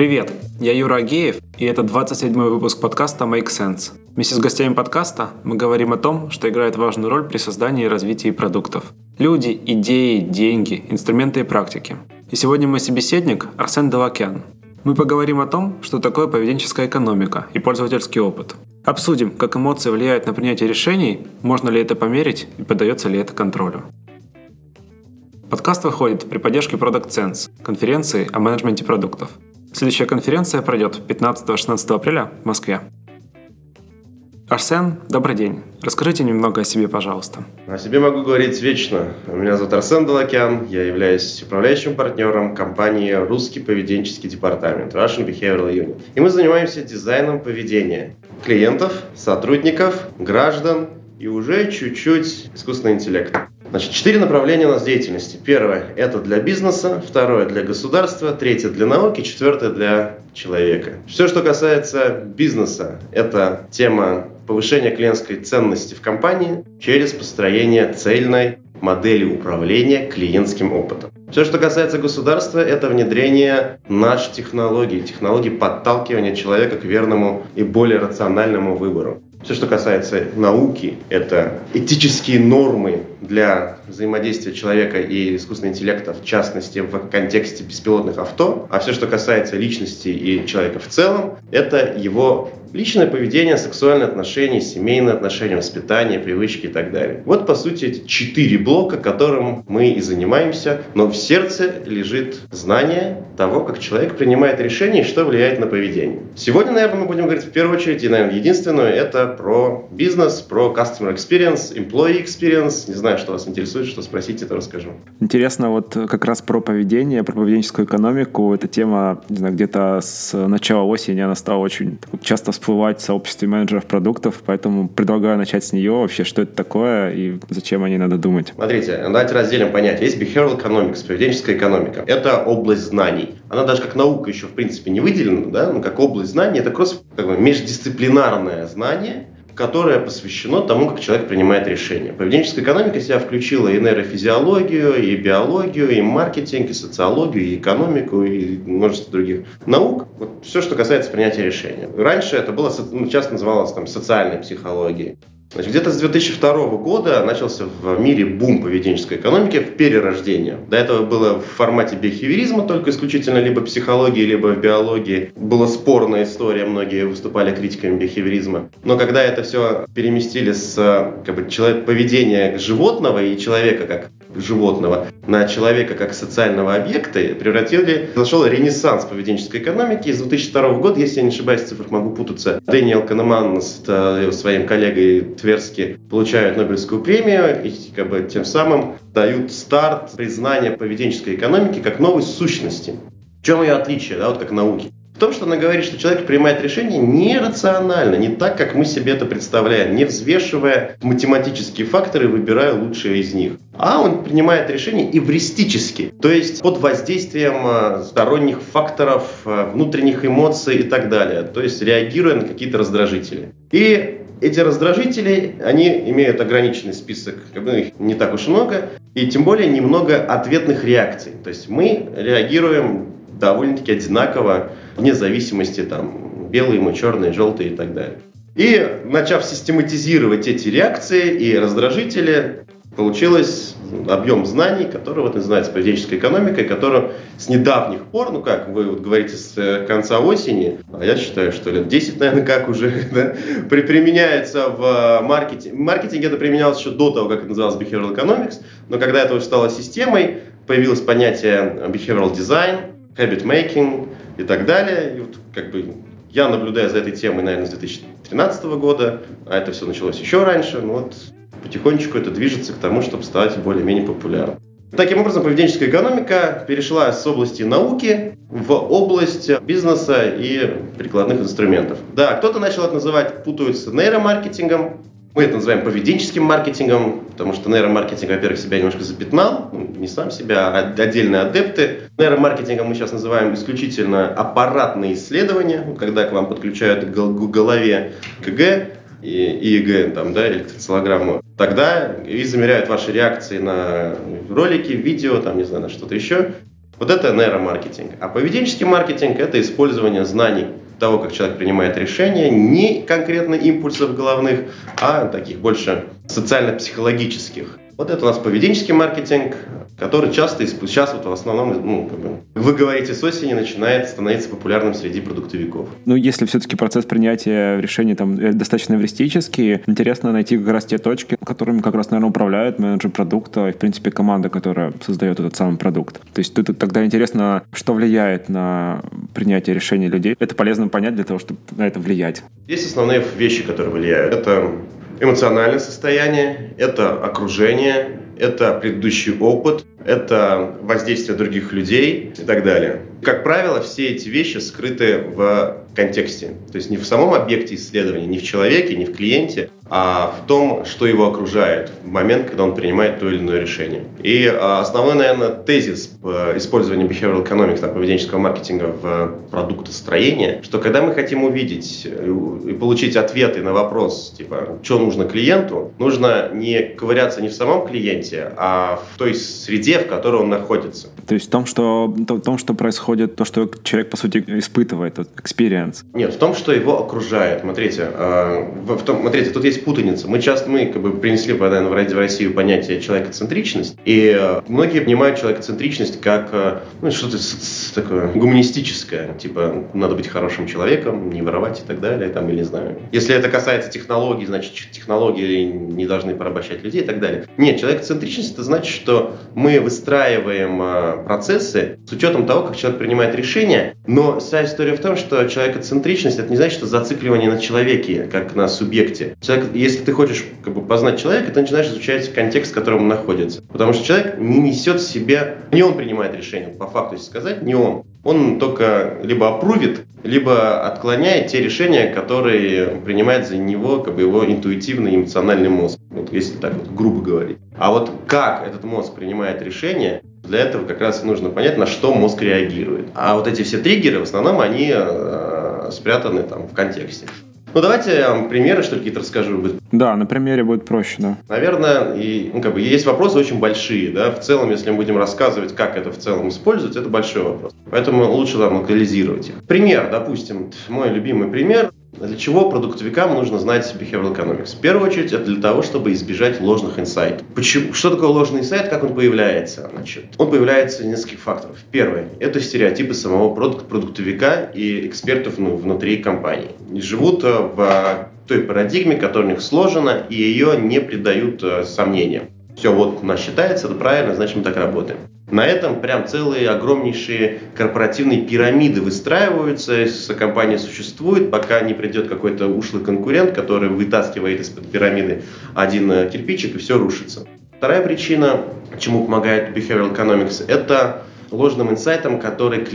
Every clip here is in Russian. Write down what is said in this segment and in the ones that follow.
Привет, я Юра Агеев, и это 27-й выпуск подкаста Make Sense. Вместе с гостями подкаста мы говорим о том, что играет важную роль при создании и развитии продуктов. Люди, идеи, деньги, инструменты и практики. И сегодня мой собеседник Арсен Далакян. Мы поговорим о том, что такое поведенческая экономика и пользовательский опыт. Обсудим, как эмоции влияют на принятие решений, можно ли это померить и поддается ли это контролю. Подкаст выходит при поддержке Product Sense, конференции о менеджменте продуктов – Следующая конференция пройдет 15-16 апреля в Москве. Арсен, добрый день. Расскажите немного о себе, пожалуйста. О себе могу говорить вечно. Меня зовут Арсен Далакян, я являюсь управляющим партнером компании «Русский поведенческий департамент» Russian Behavioral Unit. И мы занимаемся дизайном поведения клиентов, сотрудников, граждан и уже чуть-чуть искусственного интеллекта. Значит, четыре направления у нас деятельности. Первое – это для бизнеса, второе – для государства, третье – для науки, четвертое – для человека. Все, что касается бизнеса, это тема повышения клиентской ценности в компании через построение цельной модели управления клиентским опытом. Все, что касается государства, это внедрение наших технологий, технологий подталкивания человека к верному и более рациональному выбору. Все, что касается науки, это этические нормы для взаимодействия человека и искусственного интеллекта, в частности, в контексте беспилотных авто. А все, что касается личности и человека в целом, это его личное поведение, сексуальные отношения, семейные отношения, воспитание, привычки и так далее. Вот, по сути, четыре блока, которым мы и занимаемся, но в сердце лежит знание того, как человек принимает решения и что влияет на поведение. Сегодня, наверное, мы будем говорить в первую очередь, и, наверное, единственное, это про бизнес, про customer experience, employee experience. Не знаю, что вас интересует, что спросите, то расскажу. Интересно, вот как раз про поведение, про поведенческую экономику. Эта тема, не знаю, где-то с начала осени она стала очень часто всплывать в сообществе менеджеров продуктов, поэтому предлагаю начать с нее. Вообще, что это такое и зачем о ней надо думать? Смотрите, давайте разделим понятие. Есть behavioral economics, поведенческая экономика. Это область знаний. Она даже как наука еще, в принципе, не выделена, да, но как область знаний, это как бы междисциплинарное знание, которое посвящено тому, как человек принимает решения. Поведенческая экономика себя включила и нейрофизиологию, и биологию, и маркетинг, и социологию, и экономику, и множество других наук. Вот все, что касается принятия решения. Раньше это было, ну, часто называлось там, социальной психологией. Значит, где-то с 2002 года начался в мире бум поведенческой экономики в перерождение. До этого было в формате бихевиоризма, только исключительно либо психологии, либо в биологии. Была спорная история, многие выступали критиками бихевиоризма. Но когда это все переместили с как бы, человек, поведения животного и человека как животного на человека как социального объекта превратили, произошел ренессанс поведенческой экономики. Из 2002 года, если я не ошибаюсь, в цифрах могу путаться, Дэниел Канеман с своим коллегой Тверски получают Нобелевскую премию и как бы, тем самым дают старт признания поведенческой экономики как новой сущности. В чем ее отличие, да, вот как науки? Том, что она говорит, что человек принимает решение нерационально, не так, как мы себе это представляем, не взвешивая математические факторы, выбирая лучшие из них. А он принимает решение эвристически, то есть под воздействием э, сторонних факторов, э, внутренних эмоций и так далее, то есть реагируя на какие-то раздражители. И эти раздражители, они имеют ограниченный список, бы их не так уж много, и тем более немного ответных реакций. То есть мы реагируем довольно-таки одинаково, вне зависимости, там, белые мы, черные, желтые и так далее. И начав систематизировать эти реакции и раздражители, получилось объем знаний, который вот называется поведенческой экономикой, которую с недавних пор, ну как вы вот говорите, с э, конца осени, а я считаю, что лет 10, наверное, как уже, да, применяется в маркетинге. В маркетинге это применялось еще до того, как это называлось behavioral economics, но когда это уже стало системой, появилось понятие behavioral design, habit making и так далее. И вот как бы я наблюдаю за этой темой, наверное, с 2013 года, а это все началось еще раньше. Ну вот потихонечку это движется к тому, чтобы стать более-менее популярным. Таким образом, поведенческая экономика перешла с области науки в область бизнеса и прикладных инструментов. Да, кто-то начал это называть, путаются нейромаркетингом, мы это называем поведенческим маркетингом, потому что нейромаркетинг, во-первых, себя немножко запятнал, ну, не сам себя, а отдельные адепты. Нейромаркетингом мы сейчас называем исключительно аппаратные исследования, когда к вам подключают к голове КГ и ИЕГ, там, да, электроцелограмму. Тогда и замеряют ваши реакции на ролики, видео, там, не знаю, на что-то еще. Вот это нейромаркетинг. А поведенческий маркетинг – это использование знаний того, как человек принимает решения, не конкретно импульсов головных, а таких больше социально-психологических. Вот это у нас поведенческий маркетинг, который часто, сейчас вот в основном, ну, как бы, вы говорите, с осени начинает становиться популярным среди продуктовиков. Ну, если все-таки процесс принятия решений там э, достаточно эвристический, интересно найти как раз те точки, которыми как раз, наверное, управляют менеджер продукта и, в принципе, команда, которая создает этот самый продукт. То есть тут тогда интересно, что влияет на принятие решений людей. Это полезно понять для того, чтобы на это влиять. Есть основные вещи, которые влияют. Это эмоциональное состояние, это окружение, это предыдущий опыт, это воздействие других людей и так далее. Как правило, все эти вещи скрыты в контексте. То есть не в самом объекте исследования, не в человеке, не в клиенте, а в том, что его окружает в момент, когда он принимает то или иное решение. И а, основной, наверное, тезис использования behavioral economics, там, поведенческого маркетинга в продуктостроении, что когда мы хотим увидеть и получить ответы на вопрос, типа, что нужно клиенту, нужно не ковыряться не в самом клиенте, а в той среде, в которой он находится. То есть в том, что, в том, что происходит, то, что человек, по сути, испытывает, experience. Нет, в том, что его окружает. Смотрите, э, в том, смотрите, тут есть путаница. Мы часто, мы как бы принесли, наверное, в Россию понятие человекоцентричность, и э, многие понимают человекоцентричность как э, ну, что-то такое гуманистическое, типа надо быть хорошим человеком, не воровать и так далее, там, или не знаю. Если это касается технологий, значит технологии не должны порабощать людей и так далее. Нет, человекоцентричность это значит, что мы выстраиваем э, процессы с учетом того, как человек принимает решения, но вся история в том, что человекоцентричность это не значит, что зацикливание на человеке, как на субъекте. Человек, если ты хочешь как бы, познать человека, ты начинаешь изучать контекст, в котором он находится. Потому что человек не несет в себе, не он принимает решение, по факту если сказать, не он. Он только либо опрувит, либо отклоняет те решения, которые принимает за него как бы его интуитивный эмоциональный мозг. Вот если так вот грубо говорить. А вот как этот мозг принимает решение, для этого как раз нужно понять, на что мозг реагирует. А вот эти все триггеры, в основном, они э, спрятаны там в контексте. Ну, давайте я вам примеры, что какие-то расскажу. Да, на примере будет проще, да. Наверное, и, ну, как бы, есть вопросы очень большие, да, в целом, если мы будем рассказывать, как это в целом использовать, это большой вопрос. Поэтому лучше там локализировать их. Пример, допустим, мой любимый пример, для чего продуктовикам нужно знать behavioral economics? В первую очередь, это для того, чтобы избежать ложных инсайтов. Почему? Что такое ложный инсайт? Как он появляется? Значит, он появляется из нескольких факторов. Первый – это стереотипы самого продукт продуктовика и экспертов ну, внутри компании. И живут э, в той парадигме, которая у них сложена, и ее не придают э, сомнениям. Все, вот у нас считается, это правильно, значит мы так работаем. На этом прям целые огромнейшие корпоративные пирамиды выстраиваются, компания существует, пока не придет какой-то ушлый конкурент, который вытаскивает из-под пирамиды один э, кирпичик и все рушится. Вторая причина, чему помогает behavioral economics, это ложным инсайтом, который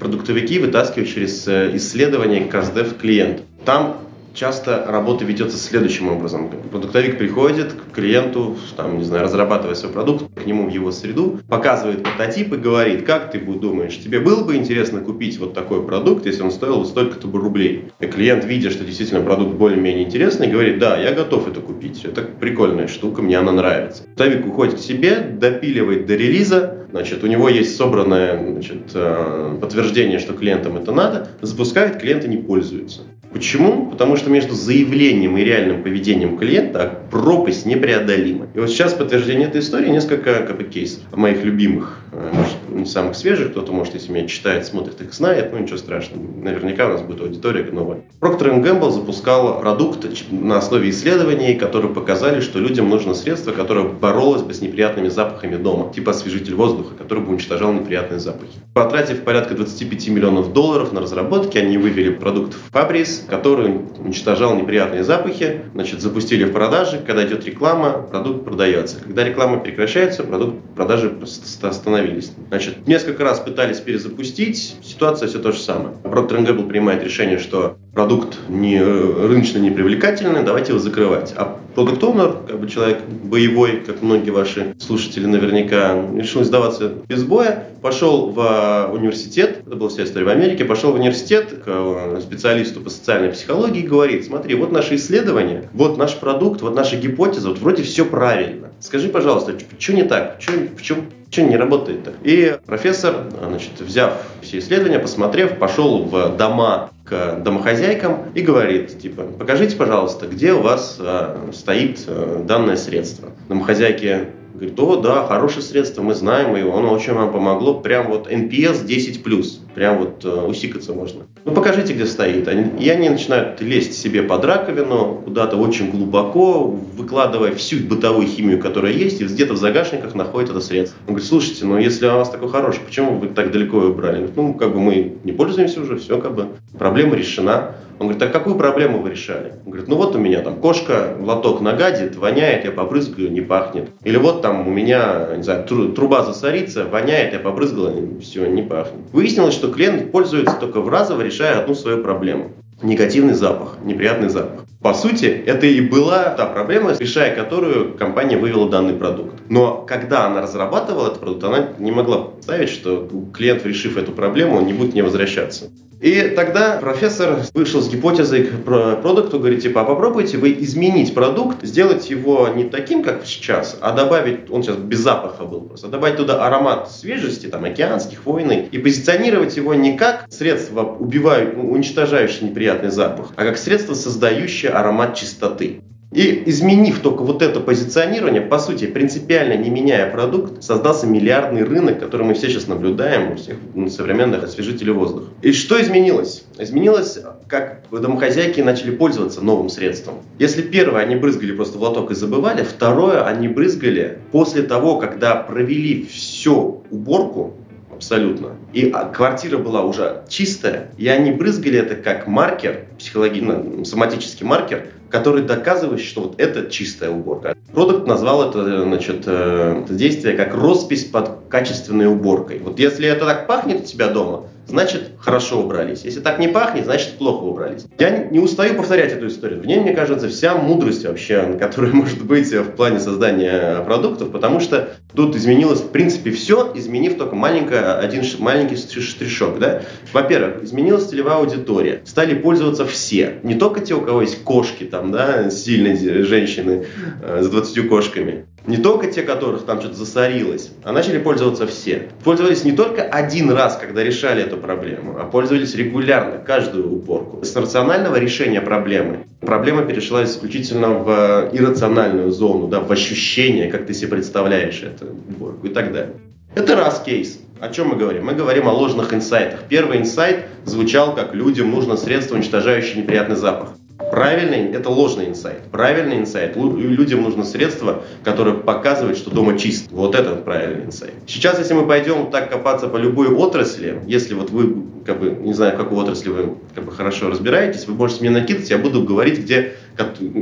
продуктовики вытаскивают через э, исследование CastDev клиент. Там часто работа ведется следующим образом. Продуктовик приходит к клиенту, там, не знаю, разрабатывая свой продукт, к нему в его среду, показывает прототип и говорит, как ты думаешь, тебе было бы интересно купить вот такой продукт, если он стоил столько-то бы рублей? И клиент, видя, что действительно продукт более-менее интересный, говорит, да, я готов это купить, это прикольная штука, мне она нравится. Продуктовик уходит к себе, допиливает до релиза, значит, у него есть собранное значит, э, подтверждение, что клиентам это надо, запускает, клиенты не пользуются. Почему? Потому что между заявлением и реальным поведением клиента пропасть непреодолима. И вот сейчас подтверждение этой истории несколько как кейсов моих любимых, э, может, не самых свежих, кто-то, может, если меня читает, смотрит, их знает, ну ничего страшного. Наверняка у нас будет аудитория новая. Procter Gamble запускал продукт на основе исследований, которые показали, что людям нужно средство, которое боролось бы с неприятными запахами дома, типа освежитель воздуха, который бы уничтожал неприятные запахи. Потратив порядка 25 миллионов долларов на разработки, они вывели продукт Fabris, который уничтожал неприятные запахи, значит, запустили в продажи, когда идет реклама, продукт продается. Когда реклама прекращается, продукт продажи остановились. Значит, несколько раз пытались перезапустить, ситуация все то же самое. Procter Gamble принимает решение, что продукт не, рыночно непривлекательный, давайте его закрывать. А продукт оунер как бы человек боевой, как многие ваши слушатели наверняка, решил сдаваться без боя, пошел в университет, это была вся история в Америке, пошел в университет к э, специалисту по социальной психологии и говорит, смотри, вот наши исследования, вот наш продукт, вот наша гипотеза, вот вроде все правильно. Скажи, пожалуйста, что не так? В чем, что не работает-то? И профессор, значит, взяв все исследования, посмотрев, пошел в дома к домохозяйкам и говорит, типа, покажите, пожалуйста, где у вас а, стоит а, данное средство. Домохозяйки Говорит, о, да, хорошее средство, мы знаем его, оно очень вам помогло. Прям вот NPS 10+, прям вот э, усикаться можно. Ну, покажите, где стоит. И они начинают лезть себе под раковину, куда-то очень глубоко, выкладывая всю бытовую химию, которая есть, и где-то в загашниках находят это средство. Он говорит, слушайте, ну если у вас такой хороший, почему вы так далеко его брали? Ну, как бы мы не пользуемся уже, все, как бы, проблема решена. Он говорит, а какую проблему вы решали? Он говорит, ну вот у меня там кошка, лоток нагадит, воняет, я побрызгаю, не пахнет. Или вот там у меня, не знаю, труба засорится, воняет, я побрызгала, все, не пахнет. Выяснилось, что клиент пользуется только в разово, решая одну свою проблему. Негативный запах, неприятный запах. По сути, это и была та проблема, решая которую компания вывела данный продукт. Но когда она разрабатывала этот продукт, она не могла представить, что клиент, решив эту проблему, он не будет не возвращаться. И тогда профессор вышел с гипотезой к продукту, говорит, типа, а попробуйте вы изменить продукт, сделать его не таким, как сейчас, а добавить, он сейчас без запаха был просто, а добавить туда аромат свежести, там, океанских, хвойный, и позиционировать его не как средство, убивающее, уничтожающее неприятный запах, а как средство, создающее аромат чистоты. И изменив только вот это позиционирование, по сути, принципиально не меняя продукт, создался миллиардный рынок, который мы все сейчас наблюдаем у всех современных освежителей воздуха. И что изменилось? Изменилось, как домохозяйки начали пользоваться новым средством. Если первое, они брызгали просто в лоток и забывали, второе, они брызгали после того, когда провели всю уборку, абсолютно. И а, квартира была уже чистая, и они брызгали это как маркер, психологический, соматический маркер, который доказывает, что вот это чистая уборка. Продукт назвал это, значит, э, это действие как роспись под качественной уборкой. Вот если это так пахнет у тебя дома, значит хорошо убрались. Если так не пахнет, значит плохо убрались. Я не устаю повторять эту историю. В ней, мне кажется, вся мудрость вообще, которая может быть в плане создания продуктов, потому что тут изменилось в принципе все, изменив только маленько, один маленький штришок. Да? Во-первых, изменилась целевая аудитория. Стали пользоваться все. Не только те, у кого есть кошки, там, да, сильные женщины э, с 20 кошками. Не только те, которых там что-то засорилось, а начали пользоваться все. Пользовались не только один раз, когда решали эту проблему, а пользовались регулярно, каждую уборку. С рационального решения проблемы проблема перешла исключительно в иррациональную зону, да, в ощущение, как ты себе представляешь эту уборку и так далее. Это раз кейс. О чем мы говорим? Мы говорим о ложных инсайтах. Первый инсайт звучал как людям нужно средство, уничтожающее неприятный запах. Правильный – это ложный инсайт. Правильный инсайт – людям нужно средство, которое показывает, что дома чисто. Вот это правильный инсайт. Сейчас, если мы пойдем так копаться по любой отрасли, если вот вы, как бы, не знаю, в какой отрасли вы как бы, хорошо разбираетесь, вы можете мне накидывать, я буду говорить, где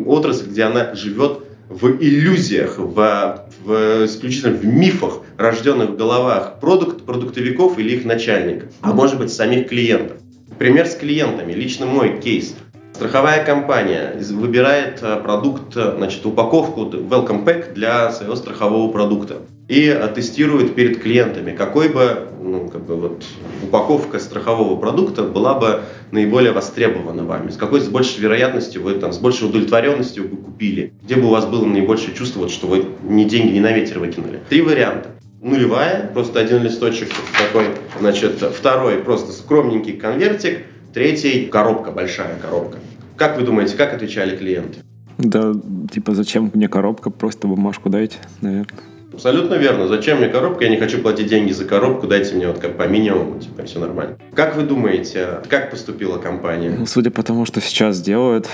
отрасль, где она живет в иллюзиях, в, в исключительно в мифах, рожденных в головах продукт, продуктовиков или их начальников, а может быть самих клиентов. Пример с клиентами, лично мой кейс. Страховая компания выбирает э, продукт, э, значит, упаковку Welcome Pack для своего страхового продукта и э, тестирует перед клиентами, какой бы, ну, как бы вот упаковка страхового продукта была бы наиболее востребована вами, с какой с большей вероятностью вы там, с большей удовлетворенностью вы купили, где бы у вас было наибольшее чувство, вот, что вы не деньги не на ветер выкинули. Три варианта нулевая, просто один листочек такой, значит, второй просто скромненький конвертик, Третий – коробка, большая коробка. Как вы думаете, как отвечали клиенты? Да, типа, зачем мне коробка, просто бумажку дайте, наверное. Абсолютно верно. Зачем мне коробка? Я не хочу платить деньги за коробку, дайте мне вот как по минимуму, типа, все нормально. Как вы думаете, как поступила компания? Ну, судя по тому, что сейчас делают,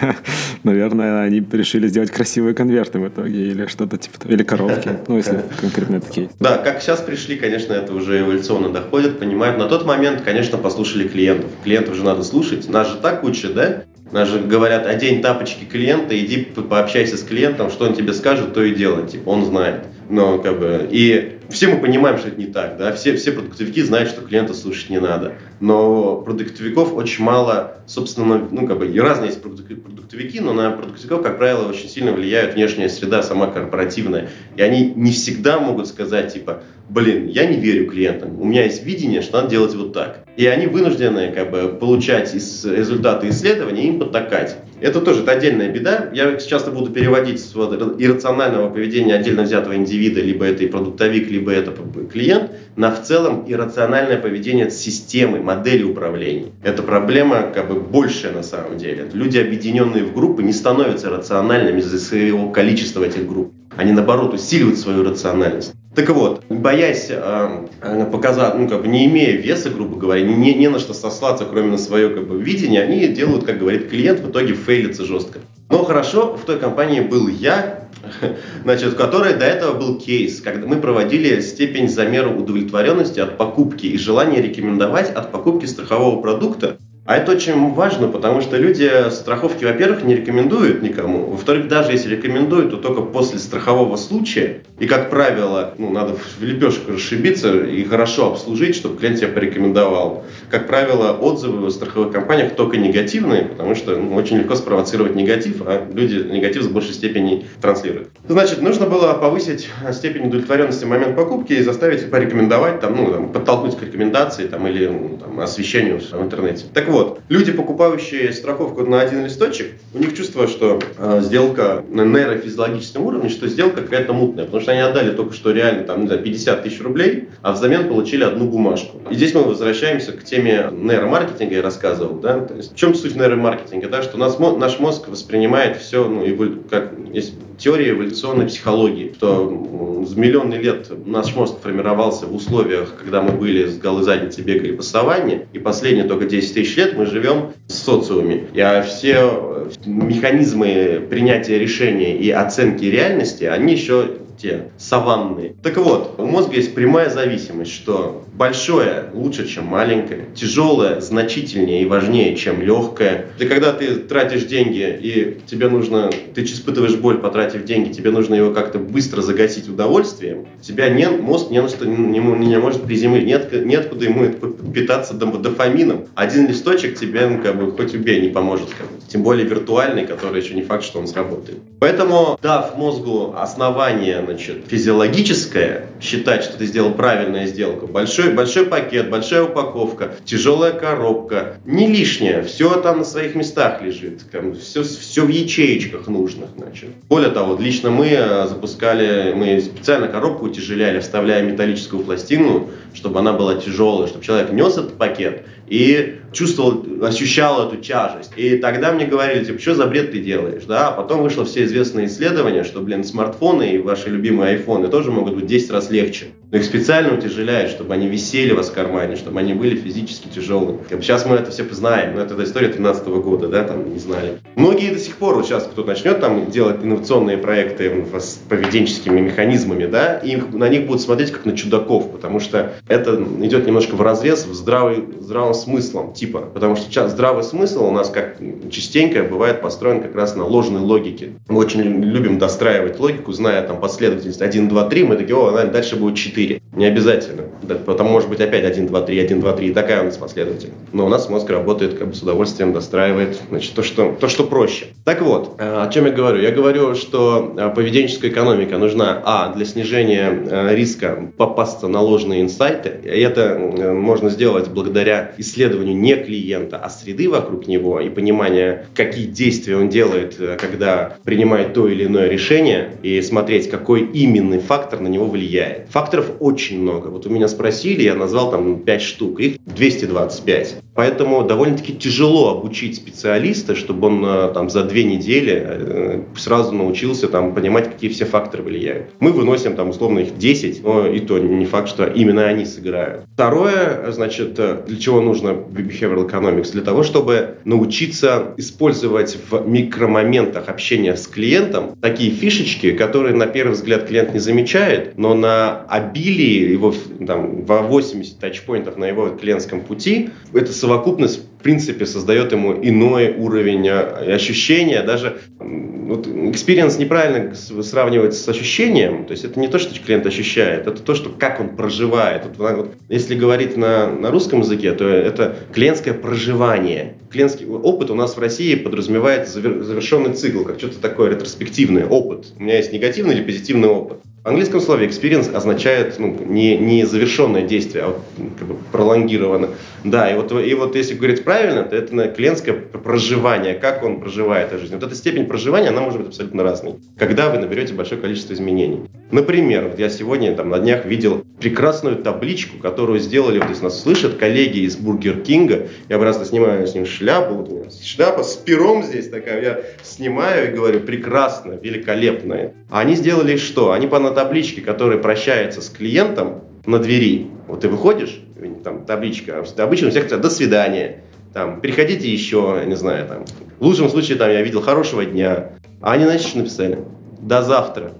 наверное, они решили сделать красивые конверты в итоге или что-то типа, или коробки, ну, если конкретно кейс. Да, как сейчас пришли, конечно, это уже эволюционно доходит, понимают. На тот момент, конечно, послушали клиентов. Клиентов же надо слушать. Нас же так учат, да? Нас же говорят, одень тапочки клиента, иди пообщайся с клиентом, что он тебе скажет, то и делай. Типа, он знает. Но как бы, и все мы понимаем, что это не так, да, все, все продуктовики знают, что клиента слушать не надо, но продуктовиков очень мало, собственно, ну, как бы, и разные есть продуктовики, но на продуктовиков, как правило, очень сильно влияет внешняя среда, сама корпоративная, и они не всегда могут сказать, типа, блин, я не верю клиентам, у меня есть видение, что надо делать вот так. И они вынуждены как бы получать из, результаты исследований и им потакать. Это тоже это отдельная беда. Я часто буду переводить с вот иррационального поведения отдельно взятого индивида, либо это и продуктовик, либо это клиент, на в целом иррациональное поведение системы, модели управления. Это проблема как бы большая на самом деле. Люди, объединенные в группы, не становятся рациональными из-за своего количества этих групп. Они, наоборот, усиливают свою рациональность. Так вот, боясь э, э, показать, ну, как бы не имея веса, грубо говоря, не, не на что сослаться, кроме на свое как бы, видение, они делают, как говорит клиент, в итоге фейлится жестко. Но хорошо, в той компании был я, значит, в которой до этого был кейс, когда мы проводили степень замера удовлетворенности от покупки и желание рекомендовать от покупки страхового продукта а это очень важно, потому что люди страховки, во-первых, не рекомендуют никому. Во-вторых, даже если рекомендуют, то только после страхового случая. И, как правило, ну, надо в лепешку расшибиться и хорошо обслужить, чтобы клиент тебя порекомендовал. Как правило, отзывы в страховых компаниях только негативные, потому что ну, очень легко спровоцировать негатив, а люди негатив в большей степени транслируют. Значит, нужно было повысить степень удовлетворенности в момент покупки и заставить порекомендовать, там, ну, там, подтолкнуть к рекомендации там, или ну, там, освещению в интернете. Так вот, люди, покупающие страховку на один листочек, у них чувство, что э, сделка на нейрофизиологическом уровне, что сделка какая-то мутная, потому что они отдали только что реально там, не знаю, 50 тысяч рублей, а взамен получили одну бумажку. И здесь мы возвращаемся к теме нейромаркетинга, я рассказывал, да, то есть в чем суть нейромаркетинга, да, что нас, наш мозг воспринимает все, ну, как есть теория эволюционной психологии, что с миллионы лет наш мозг формировался в условиях, когда мы были с голой задницей бегали по саванне, и последние только 10 тысяч лет мы живем в социуме. И все механизмы принятия решений и оценки реальности, они еще те саванные. Так вот, у мозга есть прямая зависимость, что большое лучше, чем маленькое, тяжелое значительнее и важнее, чем легкое. И когда ты тратишь деньги и тебе нужно, ты испытываешь боль, потратив деньги, тебе нужно его как-то быстро загасить удовольствием, тебя не, мозг не, не, не может приземлить, нет, неоткуда ему питаться дофамином. Один листочек тебе, ну, как бы, хоть убей, не поможет. Как бы. Тем более виртуальный, который еще не факт, что он сработает. Поэтому, дав мозгу основание значит, физиологическое, считать, что ты сделал правильную сделку, большой, большой пакет, большая упаковка, тяжелая коробка, не лишнее, все там на своих местах лежит, все, все в ячеечках нужных. Значит. Более того, лично мы э, запускали, мы специально коробку утяжеляли, вставляя металлическую пластину, чтобы она была тяжелая, чтобы человек нес этот пакет и чувствовал, ощущал эту тяжесть. И тогда мне говорили, типа, что за бред ты делаешь, да? А потом вышло все известные исследования, что, блин, смартфоны и ваши любимые айфоны тоже могут быть 10 раз легче. Но их специально утяжеляют, чтобы они висели у вас в кармане, чтобы они были физически тяжелыми. Сейчас мы это все знаем, но это история 13 года, да, там не знали. Многие до сих пор, вот сейчас кто начнет там делать инновационные проекты с поведенческими механизмами, да, и на них будут смотреть как на чудаков, потому что это идет немножко в разрез в здравый, здравым смыслом, типа, потому что здравый смысл у нас как частенько бывает построен как раз на ложной логике. Мы очень любим достраивать логику, зная там последовательность 1, 2, 3, мы такие, о, дальше будет 4 4. Не обязательно. Потом может быть опять 1, 2, 3, 1, 2, 3. И такая у нас последовательность. Но у нас мозг работает как бы с удовольствием, достраивает значит, то, что, то, что проще. Так вот, э, о чем я говорю? Я говорю, что э, поведенческая экономика нужна, а, для снижения э, риска попасться на ложные инсайты. И это можно сделать благодаря исследованию не клиента, а среды вокруг него и понимания, какие действия он делает, когда принимает то или иное решение, и смотреть, какой именно фактор на него влияет. Факторов очень много. Вот у меня спросили, я назвал там 5 штук, их 225. Поэтому довольно-таки тяжело обучить специалиста, чтобы он э, там за две недели э, сразу научился там понимать, какие все факторы влияют. Мы выносим там условно их 10, но и то не факт, что именно они сыграют. Второе, значит, э, для чего нужно behavioral economics? Для того, чтобы научиться использовать в микромоментах общения с клиентом такие фишечки, которые на первый взгляд взгляд, клиент не замечает, но на обилии его, там, во 80 тачпоинтов на его клиентском пути, эта совокупность принципе создает ему иной уровень а, ощущения, даже вот, experience неправильно сравнивается с ощущением, то есть это не то, что клиент ощущает, это то, что как он проживает. Вот, вот, если говорить на, на русском языке, то это клиентское проживание. Клиентский опыт у нас в России подразумевает завершенный цикл, как что-то такое ретроспективный опыт. У меня есть негативный или позитивный опыт. В английском слове experience означает ну, не, не завершенное действие, а вот, как бы пролонгировано. Да, и вот, и вот если говорить правильно, то это клиентское проживание, как он проживает эту жизнь. Вот эта степень проживания, она может быть абсолютно разной, когда вы наберете большое количество изменений. Например, вот я сегодня там, на днях видел прекрасную табличку, которую сделали, вот если нас слышат, коллеги из Бургер Кинга. Я просто снимаю с ним шляпу, вот у меня шляпа с пером здесь такая, я снимаю и говорю, прекрасно, великолепно. А они сделали что? Они по табличке, которая прощается с клиентом на двери. Вот ты выходишь, там табличка, обычно у всех «до свидания», там, приходите еще, я не знаю, там, в лучшем случае, там, я видел хорошего дня. А они, знаете, что написали? До завтра.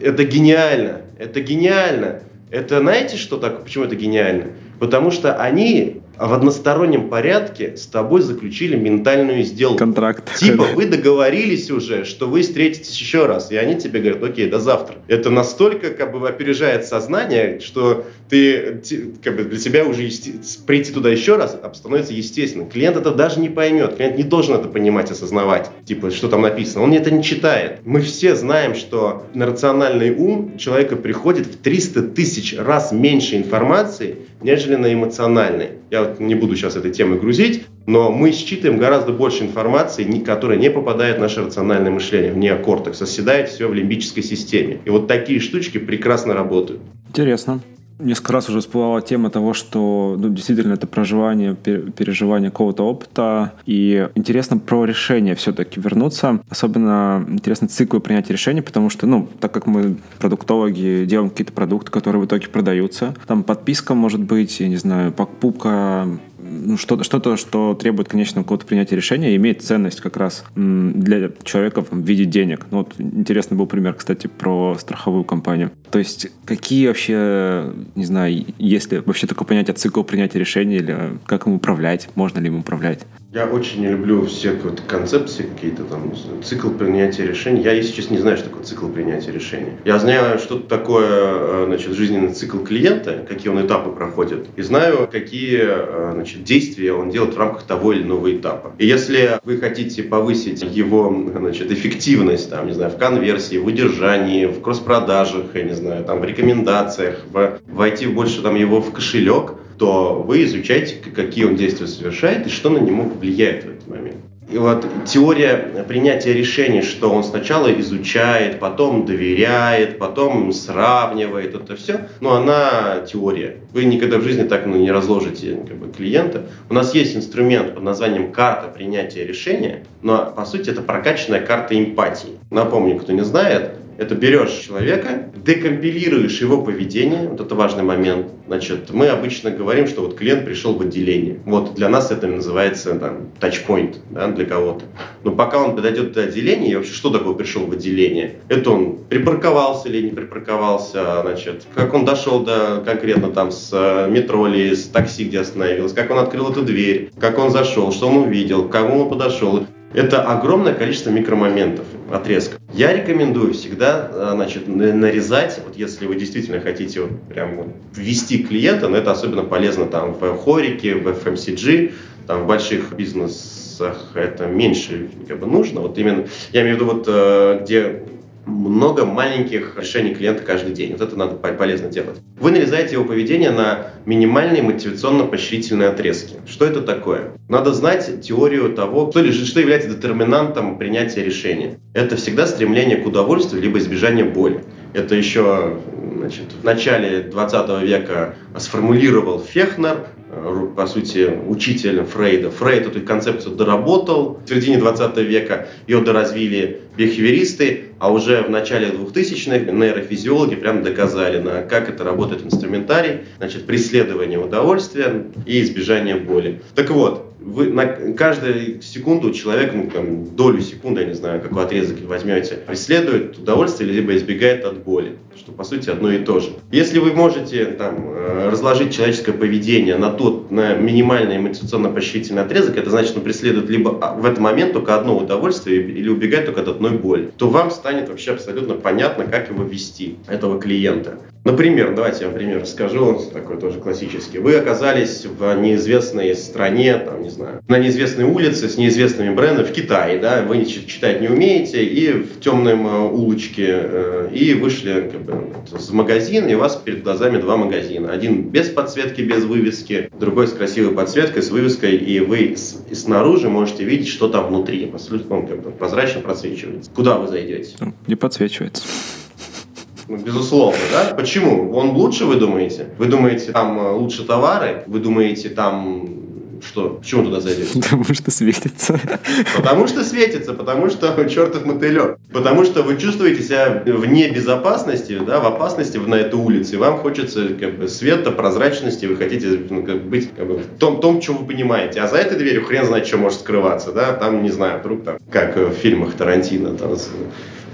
Это гениально, это гениально. Это знаете, что так, почему это гениально? Потому что они в одностороннем порядке с тобой заключили ментальную сделку. Контракт. Типа вы договорились уже, что вы встретитесь еще раз, и они тебе говорят, окей, до завтра. Это настолько как бы опережает сознание, что ты как бы для себя уже прийти туда еще раз становится естественно. Клиент это даже не поймет, клиент не должен это понимать, осознавать, типа что там написано. Он это не читает. Мы все знаем, что на рациональный ум человека приходит в 300 тысяч раз меньше информации, нежели на эмоциональный. Я вот не буду сейчас этой темой грузить, но мы считываем гораздо больше информации, которая не попадает в наше рациональное мышление, в неокортекс, оседает все в лимбической системе. И вот такие штучки прекрасно работают. Интересно. Несколько раз уже всплывала тема того, что ну, действительно это проживание, переживание какого-то опыта. И интересно про решение все-таки вернуться. Особенно интересно циклы принятия решений, потому что, ну, так как мы продуктологи, делаем какие-то продукты, которые в итоге продаются, там подписка может быть, я не знаю, покупка что-то, что-то, что требует конечного какого-то принятия решения, имеет ценность как раз для человека в виде денег. Ну, вот интересный был пример, кстати, про страховую компанию. То есть какие вообще, не знаю, есть ли вообще такое понятие цикл принятия решения или как им управлять, можно ли им управлять? Я очень не люблю все вот концепции какие-то там, цикл принятия решений. Я, если честно, не знаю, что такое цикл принятия решений. Я знаю, что такое э, значит, жизненный цикл клиента, какие он этапы проходит, и знаю, какие э, значит, действия он делает в рамках того или иного этапа. И если вы хотите повысить его значит, эффективность, там, не знаю, в конверсии, в удержании, в кросс-продажах, я не знаю, там, в рекомендациях, в, войти больше там, его в кошелек, то вы изучаете, какие он действия совершает и что на него влияет в этот момент. И вот теория принятия решений, что он сначала изучает, потом доверяет, потом сравнивает, это все, но она теория. Вы никогда в жизни так ну, не разложите как бы, клиента. У нас есть инструмент под названием карта принятия решения, но по сути это прокачанная карта эмпатии. Напомню, кто не знает, это берешь человека, декомпилируешь его поведение, вот это важный момент. Значит, мы обычно говорим, что вот клиент пришел в отделение. Вот для нас это называется там, тачпоинт да, для кого-то. Но пока он подойдет до отделения, и вообще что такое пришел в отделение? Это он припарковался или не припарковался, значит, как он дошел до конкретно там с э, метро или с такси, где остановился, как он открыл эту дверь, как он зашел, что он увидел, к кому он подошел. Это огромное количество микромоментов, отрезков. Я рекомендую всегда э, значит, нарезать, вот если вы действительно хотите вот прям ввести клиента, но это особенно полезно там в хорике, в FMCG, там в больших бизнесах это меньше как бы нужно. Вот именно, я имею в виду вот э, где много маленьких решений клиента каждый день. Вот это надо полезно делать. Вы нарезаете его поведение на минимальные мотивационно-поощрительные отрезки. Что это такое? Надо знать теорию того, что, лежит, что является детерминантом принятия решения. Это всегда стремление к удовольствию либо избежание боли. Это еще значит, в начале 20 века сформулировал Фехнер, э, по сути, учитель Фрейда. Фрейд эту концепцию доработал в середине 20 века, ее доразвили бихевиористы, а уже в начале 2000-х нейрофизиологи прям доказали, на как это работает инструментарий, значит, преследование удовольствия и избежание боли. Так вот, вы на каждую секунду человек, ну, там, долю секунды, я не знаю, какой отрезок возьмете, преследует удовольствие, либо избегает от боли, что, по сути, одно и то же. Если вы можете там, э, разложить человеческое поведение на тот, на минимальный эмоционально-поощрительный отрезок, это значит, он преследует либо а, в этот момент только одно удовольствие или убегает только от одной боли, то вам станет вообще абсолютно понятно, как его вести, этого клиента. Например, давайте я вам пример расскажу, такой тоже классический. Вы оказались в неизвестной стране, там, не знаю, на неизвестной улице с неизвестными брендами в Китае, да, вы читать не умеете, и в темном э, улочке, э, и вышли как бы, в магазин, и у вас перед глазами два магазина. Один без подсветки, без вывески, другой с красивой подсветкой, с вывеской, и вы с, и снаружи можете видеть, что там внутри. Абсолютно он как бы прозрачно просвечивается. Куда вы зайдете? Не подсвечивается. Ну, безусловно, да? Почему? Он лучше, вы думаете? Вы думаете, там э, лучше товары? Вы думаете, там что? Почему туда зайдете? Потому что светится. Потому что светится, потому что чертов мотылек. Потому что вы чувствуете себя вне безопасности, да, в опасности на этой улице. И вам хочется как бы, света, прозрачности, вы хотите ну, как, быть как бы, в том, том, что вы понимаете. А за этой дверью хрен знает, что может скрываться. Да? Там, не знаю, вдруг там, как в фильмах Тарантино, там, с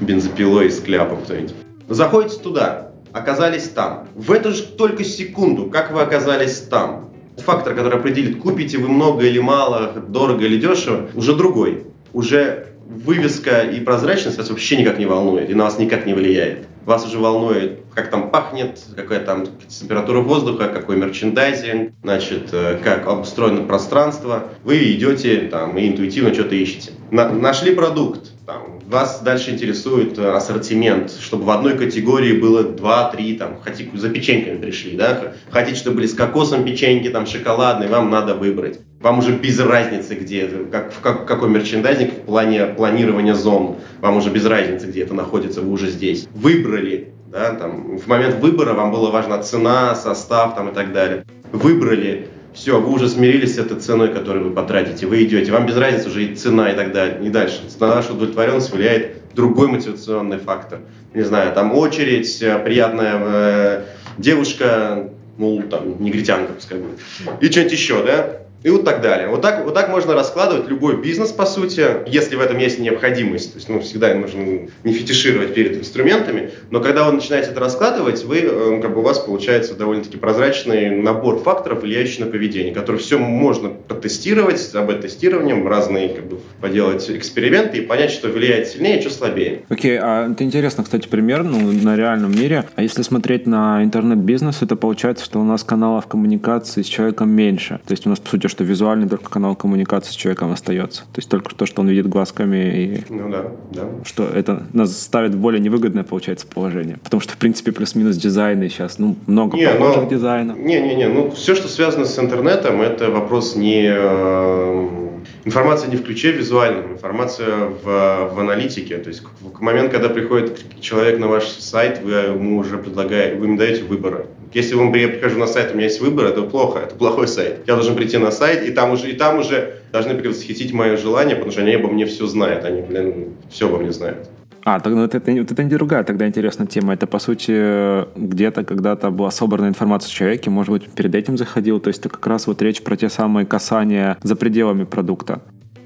бензопилой и с кляпом кто-нибудь. Заходите туда, оказались там. В эту же только секунду, как вы оказались там, фактор, который определит, купите вы много или мало, дорого или дешево, уже другой. Уже вывеска и прозрачность вас вообще никак не волнует и на вас никак не влияет. Вас уже волнует, как там пахнет, какая там температура воздуха, какой мерчендайзинг, значит, э, как обустроено пространство. Вы идете там и интуитивно что-то ищете. На, нашли продукт, там, вас дальше интересует ассортимент, чтобы в одной категории было 2-3, там, хотите, за печеньками пришли, да, хотите, чтобы были с кокосом печеньки, там, шоколадные, вам надо выбрать. Вам уже без разницы, где как, в как, какой мерчендайзинг в плане планирования зон, вам уже без разницы, где это находится, вы уже здесь. Выбрали, да, там, в момент выбора вам была важна цена, состав там, и так далее. Выбрали, все, вы уже смирились с этой ценой, которую вы потратите, вы идете, вам без разницы уже и цена и так далее, и дальше. На вашу удовлетворенность влияет другой мотивационный фактор. Не знаю, там очередь, э, приятная э, девушка, ну, там, негритянка, пускай будет, и что-нибудь еще, да? И вот так далее. Вот так, вот так можно раскладывать любой бизнес, по сути, если в этом есть необходимость. То есть, ну, всегда нужно не фетишировать перед инструментами. Но когда вы начинаете это раскладывать, вы, э, как бы у вас получается довольно-таки прозрачный набор факторов, влияющих на поведение, который все можно протестировать, с АБ-тестированием, разные, как бы, поделать эксперименты и понять, что влияет сильнее, а что слабее. Окей, okay, а это интересно, кстати, пример ну, на реальном мире. А если смотреть на интернет-бизнес, это получается, что у нас каналов коммуникации с человеком меньше. То есть у нас, по сути, что визуальный только канал коммуникации с человеком остается. То есть только то, что он видит глазками и... Ну да, да. Что это нас ставит в более невыгодное, получается, положение. Потому что, в принципе, плюс-минус дизайны сейчас, ну, много не, похожих но... дизайнов. Не-не-не, ну, все, что связано с интернетом, это вопрос не... Информация не в ключе визуальном, информация в, в аналитике. То есть в момент, когда приходит человек на ваш сайт, вы ему уже предлагаете, вы ему даете выбора. Если вам, я прихожу на сайт, у меня есть выбор, это плохо, это плохой сайт. Я должен прийти на сайт, и там уже, и там уже должны предвосхитить мое желание, потому что они обо мне все знают, они, блин, все обо мне знают. А, тогда ну, это, это, это не другая тогда интересная тема. Это, по сути, где-то когда-то была собрана информация о человеке, может быть, перед этим заходил. То есть это как раз вот речь про те самые касания за пределами продукта.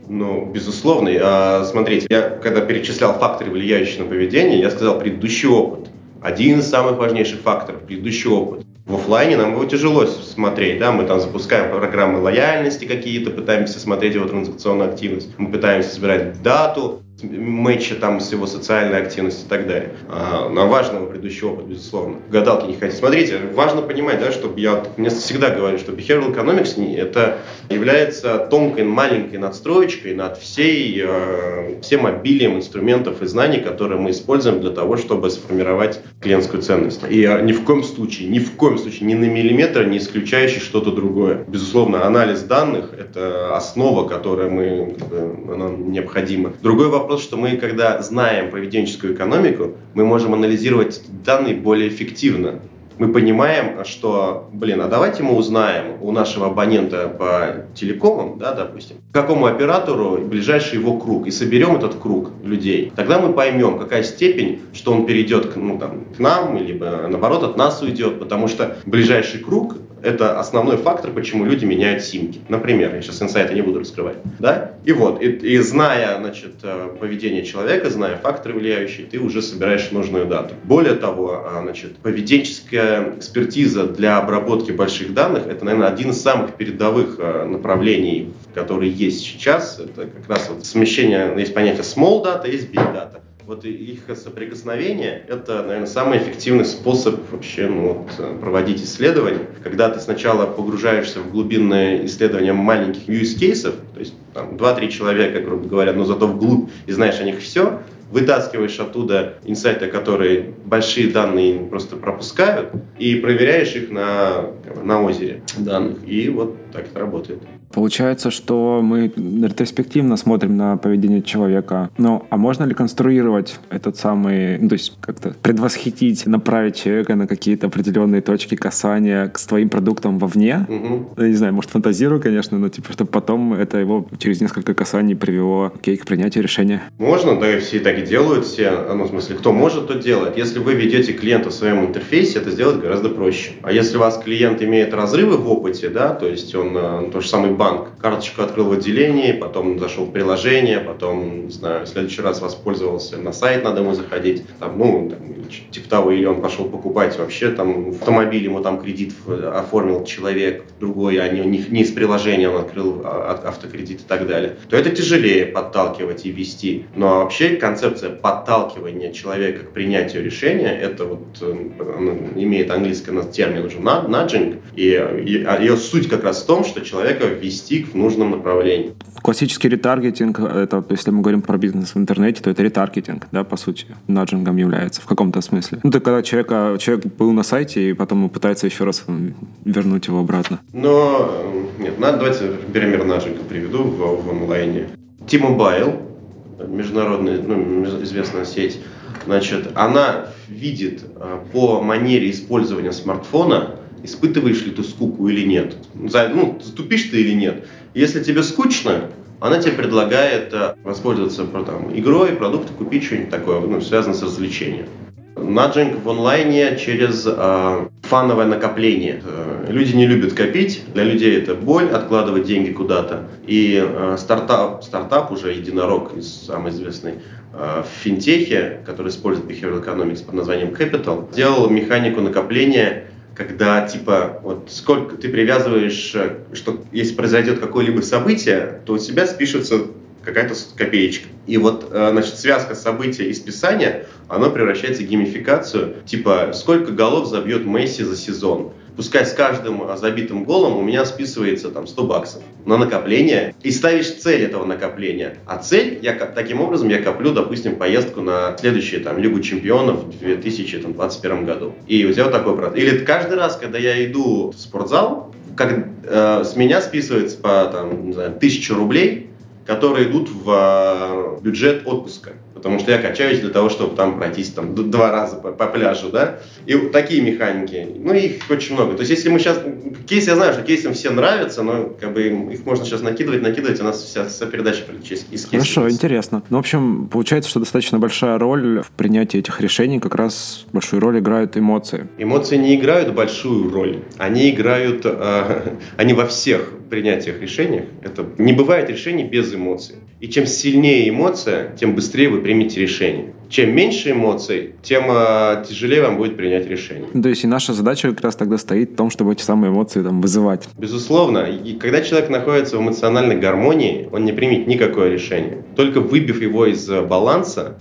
Ну, безусловно. А, смотрите, я когда перечислял факторы, влияющие на поведение, я сказал предыдущий опыт. Один из самых важнейших факторов – предыдущий опыт. В офлайне нам его тяжело смотреть, да, мы там запускаем программы лояльности какие-то, пытаемся смотреть его транзакционную активность, мы пытаемся собирать дату, матча там с его социальной активностью и так далее. А, нам важен его предыдущий опыт, безусловно. Гадалки не хотите. Смотрите, важно понимать, да, что я мне всегда говорю, что behavioral economics это является тонкой, маленькой надстроечкой над всей, э, всем обилием инструментов и знаний, которые мы используем для того, чтобы сформировать клиентскую ценность. И э, ни в коем случае, ни в коем случае, ни на миллиметр не исключающий что-то другое. Безусловно, анализ данных – это основа, которая мы, она необходима. Другой вопрос вопрос, что мы, когда знаем поведенческую экономику, мы можем анализировать данные более эффективно. Мы понимаем, что, блин, а давайте мы узнаем у нашего абонента по телекомам, да, допустим, к какому оператору ближайший его круг, и соберем этот круг людей. Тогда мы поймем, какая степень, что он перейдет к, ну, там, к нам, либо наоборот от нас уйдет, потому что ближайший круг это основной фактор, почему люди меняют симки. Например, я сейчас инсайты не буду раскрывать. Да? И вот, и, и зная значит, э, поведение человека, зная факторы влияющие, ты уже собираешь нужную дату. Более того, а, значит, поведенческая экспертиза для обработки больших данных, это, наверное, один из самых передовых э, направлений, которые есть сейчас. Это как раз вот смещение, есть понятие small data, есть big data вот их соприкосновение – это, наверное, самый эффективный способ вообще ну, вот, э, проводить исследования. Когда ты сначала погружаешься в глубинное исследование маленьких use кейсов, то есть там 2-3 человека, грубо говоря, но зато вглубь и знаешь о них все, вытаскиваешь оттуда инсайты, которые большие данные просто пропускают, и проверяешь их на, на озере данных. И вот так это работает. Получается, что мы ретроспективно смотрим на поведение человека. Ну, а можно ли конструировать этот самый, ну, то есть как-то предвосхитить, направить человека на какие-то определенные точки касания к своим продуктам вовне? Угу. Я не знаю, может, фантазирую, конечно, но типа, чтобы потом это его через несколько касаний привело окей, к принятию решения. Можно, да, и все так и делают, все, ну, в смысле, кто может, то делает. Если вы ведете клиента в своем интерфейсе, это сделать гораздо проще. А если у вас клиент имеет разрывы в опыте, да, то есть он, э, то же самый банк. Карточку открыл в отделении, потом зашел в приложение, потом, не знаю, в следующий раз воспользовался, на сайт надо ему заходить, там, ну, там, типа того, или он пошел покупать вообще там автомобиль, ему там кредит оформил человек другой, а не, не, из приложения он открыл а, автокредит и так далее, то это тяжелее подталкивать и вести. Но ну, вообще концепция подталкивания человека к принятию решения, это вот имеет английский термин уже nudging, и, и а ее суть как раз в том, что человека ввести в нужном направлении. Классический ретаргетинг, это, если мы говорим про бизнес в интернете, то это ретаргетинг, да, по сути, наджингом является в каком-то смысле. Ну, это когда человека, человек был на сайте, и потом пытается еще раз вернуть его обратно. Но, нет, надо, давайте пример наджинга приведу в, в онлайне. T-Mobile, международная, ну, известная сеть, значит, она видит а, по манере использования смартфона, испытываешь ли ты скуку или нет. Ну, тупишь ты или нет. Если тебе скучно, она тебе предлагает э, воспользоваться там, игрой, продукты, купить что-нибудь такое, ну, связанное с развлечением. Наджинг в онлайне через э, фановое накопление. Э, люди не любят копить, для людей это боль, откладывать деньги куда-то. И э, стартап, стартап уже единорог, самый известный э, в финтехе, который использует behavioral economics под названием Capital, сделал механику накопления когда типа вот сколько ты привязываешь, э, что если произойдет какое-либо событие, то у тебя спишется какая-то копеечка. И вот, э, значит, связка события и списания, она превращается в геймификацию, типа, сколько голов забьет Месси за сезон пускай с каждым забитым голом у меня списывается там 100 баксов на накопление, и ставишь цель этого накопления. А цель, я таким образом я коплю, допустим, поездку на следующую там Лигу чемпионов в 2021 году. И вот такой процесс. Или каждый раз, когда я иду в спортзал, как, э, с меня списывается по там, не знаю, 1000 рублей, которые идут в э, бюджет отпуска потому что я качаюсь для того, чтобы там пройтись там два раза по, по пляжу, да, и такие механики, ну их очень много. То есть если мы сейчас, кейс, я знаю, что кейсам все нравятся, но как бы их можно сейчас накидывать, накидывать, у нас вся, вся передача практически из кейсов. Хорошо, интересно. Ну, в общем, получается, что достаточно большая роль в принятии этих решений, как раз большую роль играют эмоции. Эмоции не играют большую роль, они играют, э, они во всех принятиях решениях, это не бывает решений без эмоций. И чем сильнее эмоция, тем быстрее вы примете решение. Чем меньше эмоций, тем э, тяжелее вам будет принять решение. То есть и наша задача как раз тогда стоит в том, чтобы эти самые эмоции там вызывать. Безусловно. И когда человек находится в эмоциональной гармонии, он не примет никакое решение. Только выбив его из баланса,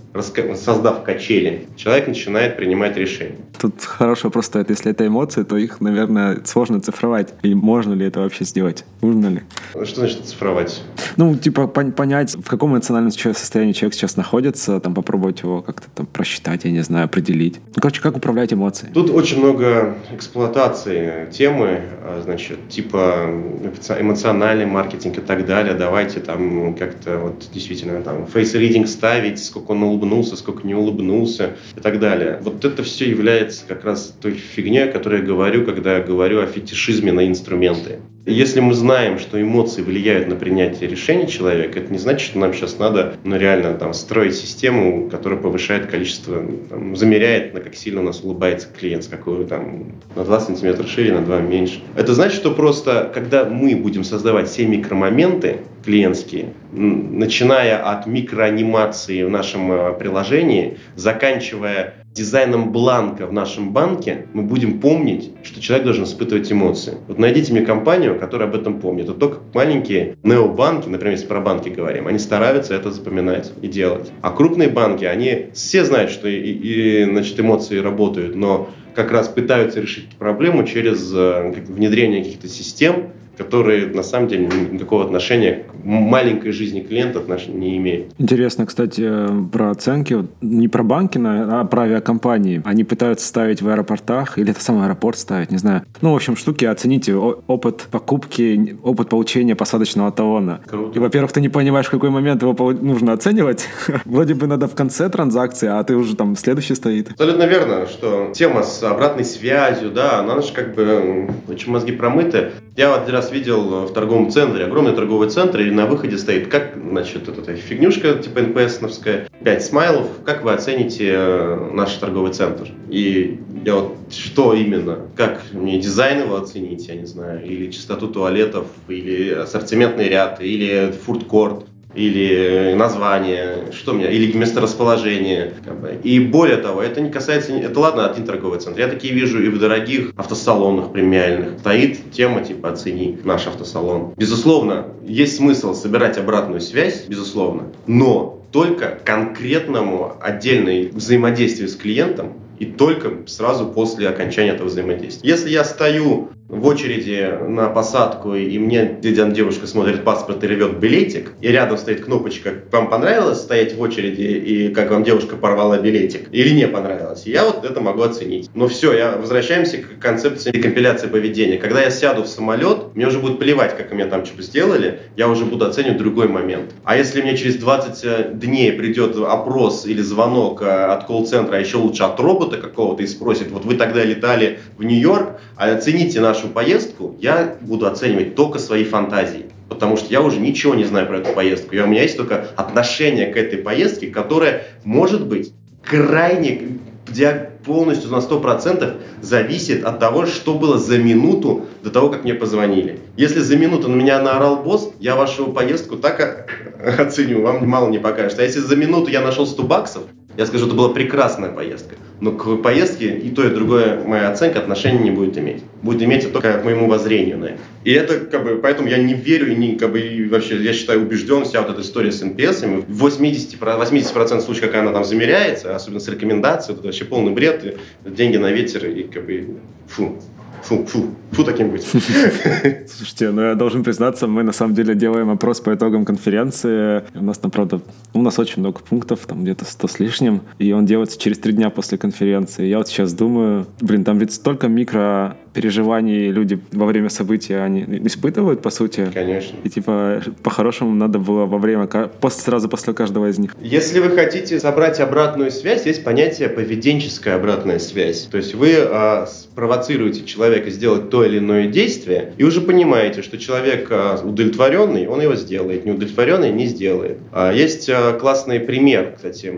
создав качели, человек начинает принимать решение. Тут хороший вопрос стоит. Если это эмоции, то их, наверное, сложно цифровать. И можно ли это вообще сделать? Нужно ли? Что значит цифровать? Ну, типа понять, в каком эмоциональном состоянии человек сейчас находится, там попробовать его его как-то там просчитать, я не знаю, определить? Ну, короче, как управлять эмоциями? Тут очень много эксплуатации темы, а, значит, типа эмоциональный маркетинг и так далее. Давайте там как-то вот действительно там фейс-ридинг ставить, сколько он улыбнулся, сколько не улыбнулся и так далее. Вот это все является как раз той фигней, о которой я говорю, когда я говорю о фетишизме на инструменты. Если мы знаем, что эмоции влияют на принятие решений человека, это не значит, что нам сейчас надо ну, реально там, строить систему, которая повышает количество, там, замеряет, на как сильно у нас улыбается клиент, с какой там на 2 сантиметра шире, на 2 меньше. Это значит, что просто, когда мы будем создавать все микромоменты клиентские, начиная от микроанимации в нашем э, приложении, заканчивая дизайном бланка в нашем банке мы будем помнить, что человек должен испытывать эмоции. Вот найдите мне компанию, которая об этом помнит. Вот только маленькие необанки, например, если про банки говорим, они стараются это запоминать и делать. А крупные банки, они все знают, что и, и, значит, эмоции работают, но как раз пытаются решить проблему через э, внедрение каких-то систем, которые на самом деле никакого отношения к маленькой жизни клиента не имеют. Интересно, кстати, про оценки. Не про банки, а про авиакомпании. Они пытаются ставить в аэропортах, или это сам аэропорт ставить, не знаю. Ну, в общем, штуки оцените опыт покупки, опыт получения посадочного талона. Круто. И, во-первых, ты не понимаешь, в какой момент его нужно оценивать. Вроде бы надо в конце транзакции, а ты уже там следующий стоит. Абсолютно верно, что тема с обратной связью, да, она же как бы очень мозги промыты. Я вот один раз видел в торговом центре, огромный торговый центр, и на выходе стоит, как, значит, эта фигнюшка, типа НПС-новская, 5 смайлов, как вы оцените э, наш торговый центр? И я вот, что именно? Как мне дизайн его оценить, я не знаю, или чистоту туалетов, или ассортиментный ряд, или фудкорт? Или название, что у меня, или месторасположение. Как бы. И более того, это не касается, это ладно, один торговый центр. Я такие вижу и в дорогих автосалонах премиальных. Стоит тема типа «Оцени наш автосалон». Безусловно, есть смысл собирать обратную связь, безусловно, но только конкретному отдельной взаимодействию с клиентом и только сразу после окончания этого взаимодействия. Если я стою в очереди на посадку, и мне девушка смотрит паспорт и ревет билетик, и рядом стоит кнопочка «Вам понравилось стоять в очереди, и как вам девушка порвала билетик?» Или не понравилось? Я вот это могу оценить. Но все, я возвращаемся к концепции компиляции поведения. Когда я сяду в самолет, мне уже будет плевать, как меня там что-то сделали, я уже буду оценивать другой момент. А если мне через 20 э, дней придет опрос или звонок э, от колл-центра, а еще лучше от робота какого-то, и спросит, вот вы тогда летали в Нью-Йорк, а оцените нашу нашу поездку я буду оценивать только свои фантазии. Потому что я уже ничего не знаю про эту поездку. Я, у меня есть только отношение к этой поездке, которое может быть крайне полностью на 100% зависит от того, что было за минуту до того, как мне позвонили. Если за минуту на меня наорал босс, я вашу поездку так оценю, вам мало не покажет. А если за минуту я нашел 100 баксов, я скажу, это была прекрасная поездка. Но к поездке и то, и другое моя оценка отношения не будет иметь. Будет иметь только к моему воззрению на это. И это, как бы, поэтому я не верю и не, как бы, вообще, я считаю, убежден вся вот эта история с NPS. В 80%, 80% случаев, как она там замеряется, особенно с рекомендацией, это вообще полный бред, деньги на ветер, и как бы, фу, Фу, фу, фу таким быть. Слушайте, ну я должен признаться, мы на самом деле делаем опрос по итогам конференции. У нас там, правда, у нас очень много пунктов, там где-то 100 с лишним, и он делается через три дня после конференции. Я вот сейчас думаю, блин, там ведь столько микро переживаний люди во время события они испытывают, по сути. Конечно. И типа по-хорошему надо было во время, сразу после каждого из них. Если вы хотите собрать обратную связь, есть понятие поведенческая обратная связь. То есть вы э, провоцируете человека сделать то или иное действие, и уже понимаете, что человек э, удовлетворенный, он его сделает, неудовлетворенный не сделает. А есть э, классный пример, кстати,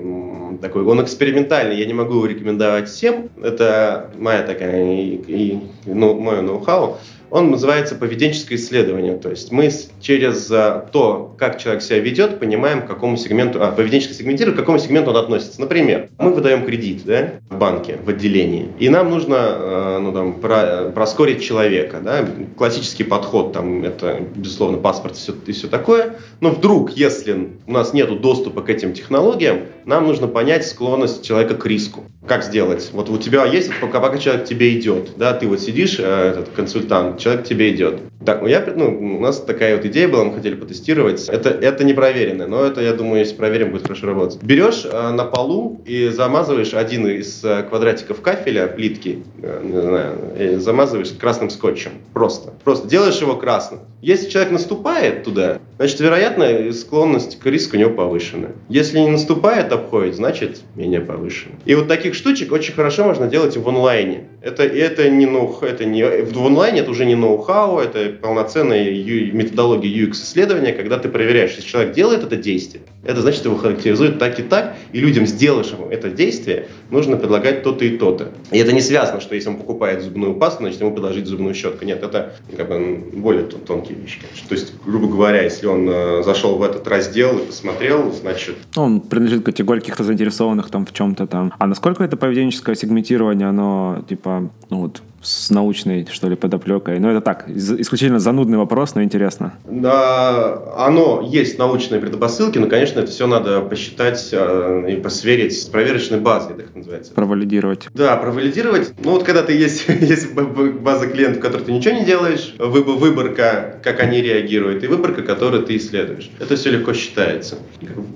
такой, он экспериментальный, я не могу его рекомендовать всем. Это моя такая и, и ну, мое ноу-хау, он называется поведенческое исследование. То есть мы через а, то, как человек себя ведет, понимаем, к какому сегменту, а, поведенчески сегментируем, к какому сегменту он относится. Например, мы выдаем кредит да, в банке, в отделении, и нам нужно а, ну, там, про, проскорить человека. Да. Классический подход, там, это, безусловно, паспорт все, и все такое. Но вдруг, если у нас нет доступа к этим технологиям, нам нужно понять склонность человека к риску. Как сделать? Вот у тебя есть, пока, пока человек к тебе идет, да, ты вот сидишь, этот консультант, человек к тебе идет. Так, ну я, ну, у нас такая вот идея была, мы хотели потестировать. Это, это не проверено, но это, я думаю, если проверим, будет хорошо работать. Берешь э, на полу и замазываешь один из э, квадратиков кафеля, плитки, э, не знаю, замазываешь красным скотчем. Просто. Просто делаешь его красным. Если человек наступает туда, значит, вероятно, склонность к риску у него повышена. Если не наступает, обходит, значит, менее повышена. И вот таких штучек очень хорошо можно делать в онлайне. Это, это не ноу, это не, в онлайне это уже не ноу-хау, это полноценная методология UX-исследования, когда ты проверяешь, если человек делает это действие, это значит, его характеризует так и так, и людям, сделавшим это действие, нужно предлагать то-то и то-то. И это не связано, что если он покупает зубную пасту, значит, ему предложить зубную щетку. Нет, это как бы более тонкие вещи. То есть, грубо говоря, если он э, зашел в этот раздел и посмотрел, значит... Ну, он принадлежит категории каких-то заинтересованных там в чем-то там. А насколько это поведенческое сегментирование, оно, типа, ну вот, с научной, что ли, подоплекой? Ну, это так, исключительно занудный вопрос, но интересно. Да, оно есть научные предпосылки, но, конечно, это все надо посчитать э, и посверить с проверочной базой, так называется. Провалидировать. Да, провалидировать. Ну, вот когда ты есть, есть база клиентов, в которой ты ничего не делаешь, выборка, как они реагируют, и выборка, которую ты исследуешь. Это все легко считается.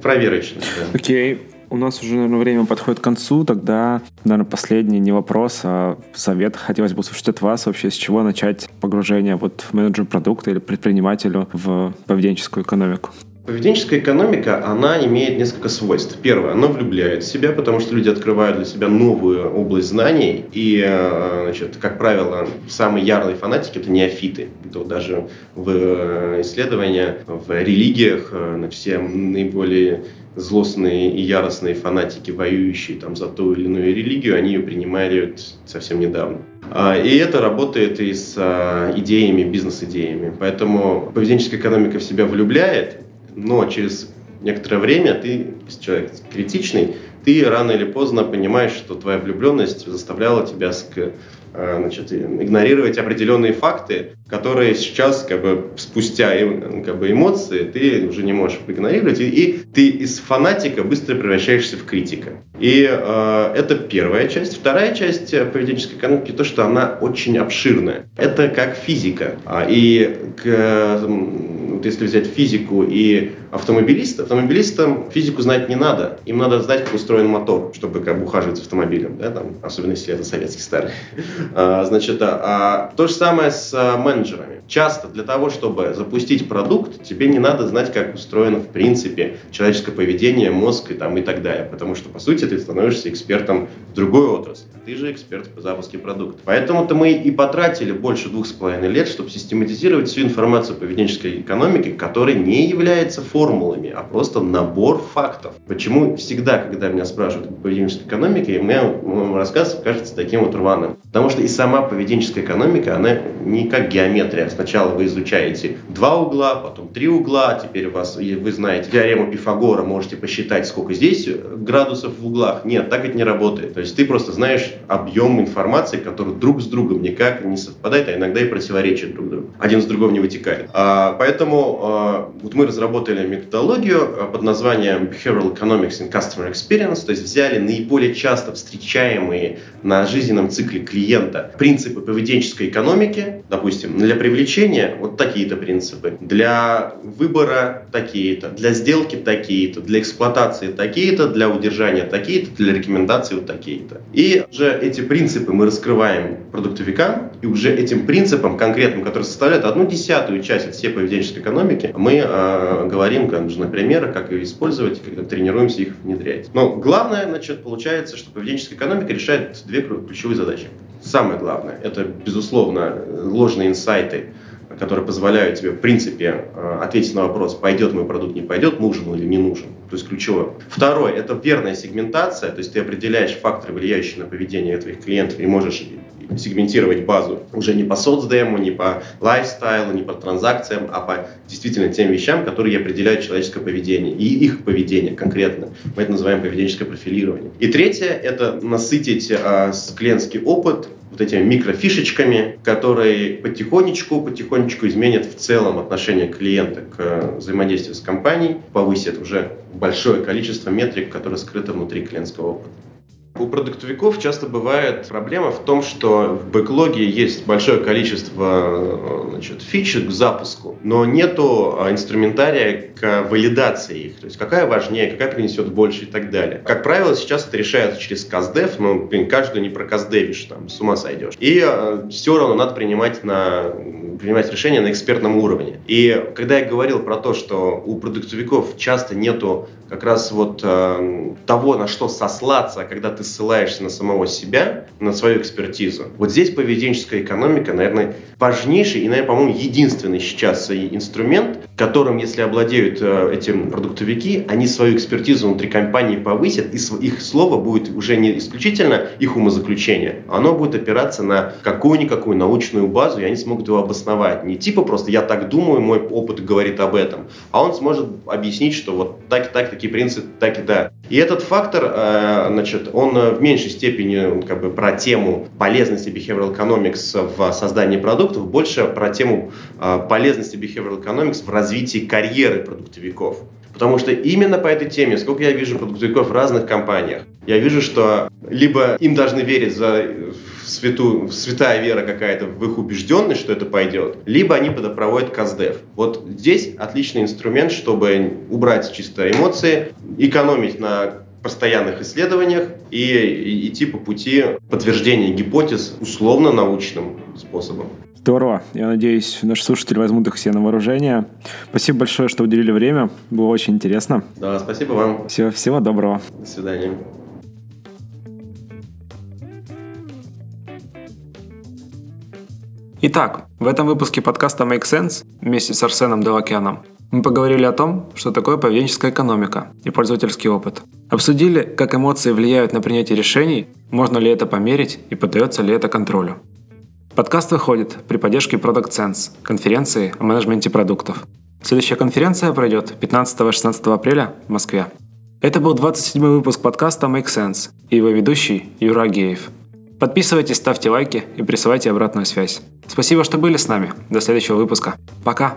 Проверочно. Окей. Okay. У нас уже, наверное, время подходит к концу. Тогда, наверное, последний не вопрос, а совет. Хотелось бы услышать от вас вообще, с чего начать погружение вот в менеджер продукта или предпринимателю в поведенческую экономику. Поведенческая экономика, она имеет несколько свойств. Первое, она влюбляет в себя, потому что люди открывают для себя новую область знаний. И, э, значит, как правило, самые ярые фанатики – это неофиты. То даже в э, исследованиях, в религиях, э, на все наиболее злостные и яростные фанатики, воюющие там за ту или иную религию, они ее принимали совсем недавно. А, и это работает и с а, идеями, бизнес-идеями. Поэтому поведенческая экономика в себя влюбляет, но через некоторое время ты, человек критичный, ты рано или поздно понимаешь, что твоя влюбленность заставляла тебя значит, игнорировать определенные факты, которые сейчас, как бы, спустя как бы, эмоции, ты уже не можешь игнорировать, и, и ты из фанатика быстро превращаешься в критика. И э, это первая часть. Вторая часть э, поведенческой экономики то, что она очень обширная. Это как физика. А, и к, вот если взять физику и автомобилиста, автомобилистам физику знать не надо. Им надо знать, как устроен мотор, чтобы как бы ухаживать за автомобилем. Да, там, особенно если это советский старый. А, значит, а, то же самое с а, менеджерами. Часто для того, чтобы запустить продукт, тебе не надо знать, как устроено в принципе человеческое поведение, мозг и, там, и так далее. Потому что, по сути, ты становишься экспертом в другой отрасли. Ты же эксперт по запуске продукта. Поэтому-то мы и потратили больше двух с половиной лет, чтобы систематизировать всю информацию поведенческой экономики, которая не является формулами, а просто набор фактов. Почему всегда, когда меня спрашивают о поведенческой экономике, мой рассказ кажется таким вот рваным? Потому что и сама поведенческая экономика, она не как геометрия. Сначала вы изучаете два угла, потом три угла, теперь у вас, вы знаете теорему Пифагора, можете посчитать, сколько здесь градусов в углах. Нет, так это не работает. То есть ты просто знаешь объем информации, который друг с другом никак не совпадает, а иногда и противоречит друг другу. Один с другого не вытекает. А, поэтому а, вот мы разработали методологию а, под названием Behavioral Economics and Customer Experience, то есть взяли наиболее часто встречаемые на жизненном цикле клиента принципы поведенческой экономики, допустим, для привлечения вот такие-то принципы, для выбора такие-то, для сделки такие-то, для эксплуатации такие-то, для удержания такие-то, для рекомендаций вот такие-то. И уже эти принципы мы раскрываем продуктовикам, и уже этим принципам конкретным, которые составляют одну десятую часть от всей поведенческой экономики, мы э, говорим, как нужны примеры, как ее использовать, когда тренируемся их внедрять. Но главное, значит, получается, что поведенческая экономика решает две ключевые задачи. Самое главное, это, безусловно, ложные инсайты, которые позволяют тебе, в принципе, э, ответить на вопрос, пойдет мой продукт, не пойдет, нужен он или не нужен. То есть ключевое. Второе, это верная сегментация, то есть ты определяешь факторы, влияющие на поведение твоих клиентов, и можешь сегментировать базу уже не по соцдему, не по лайфстайлу, не по транзакциям, а по действительно тем вещам, которые определяют человеческое поведение и их поведение конкретно. Мы это называем поведенческое профилирование. И третье – это насытить э, клиентский опыт вот этими микрофишечками, которые потихонечку, потихонечку изменят в целом отношение клиента к взаимодействию с компанией, повысят уже большое количество метрик, которые скрыты внутри клиентского опыта. У продуктовиков часто бывает проблема в том, что в бэклоге есть большое количество значит, фич к запуску, но нету а, инструментария к валидации их. То есть какая важнее, какая принесет больше и так далее. Как правило, сейчас это решается через каздев, но блин, каждую не проказдевишь, там, с ума сойдешь. И э, все равно надо принимать, на, принимать решения на экспертном уровне. И когда я говорил про то, что у продуктовиков часто нету как раз вот э, того, на что сослаться, когда ты ссылаешься на самого себя, на свою экспертизу. Вот здесь поведенческая экономика, наверное, важнейший и, наверное, по-моему, единственный сейчас инструмент, которым, если обладают э, этим продуктовики, они свою экспертизу внутри компании повысят, и их слово будет уже не исключительно их умозаключение, оно будет опираться на какую-никакую научную базу, и они смогут его обосновать. Не типа просто «я так думаю, мой опыт говорит об этом», а он сможет объяснить, что вот так и так, такие принципы, так и да. И этот фактор, э, значит, он в меньшей степени как бы про тему полезности behavioral economics в создании продуктов, больше про тему э, полезности behavioral economics в развитии карьеры продуктовиков. Потому что именно по этой теме, сколько я вижу продуктовиков в разных компаниях, я вижу, что либо им должны верить за святу, святая вера какая-то в их убежденность, что это пойдет, либо они проводят каздев. Вот здесь отличный инструмент, чтобы убрать чисто эмоции, экономить на постоянных исследованиях и идти по пути подтверждения гипотез условно-научным способом. Здорово. Я надеюсь, наши слушатели возьмут их все на вооружение. Спасибо большое, что уделили время. Было очень интересно. Да, спасибо вам. Всего, всего доброго. До свидания. Итак, в этом выпуске подкаста Make Sense вместе с Арсеном Делакяном мы поговорили о том, что такое поведенческая экономика и пользовательский опыт. Обсудили, как эмоции влияют на принятие решений, можно ли это померить и поддается ли это контролю. Подкаст выходит при поддержке Product Sense, конференции о менеджменте продуктов. Следующая конференция пройдет 15-16 апреля в Москве. Это был 27 выпуск подкаста Make Sense и его ведущий Юра Геев. Подписывайтесь, ставьте лайки и присылайте обратную связь. Спасибо, что были с нами. До следующего выпуска. Пока!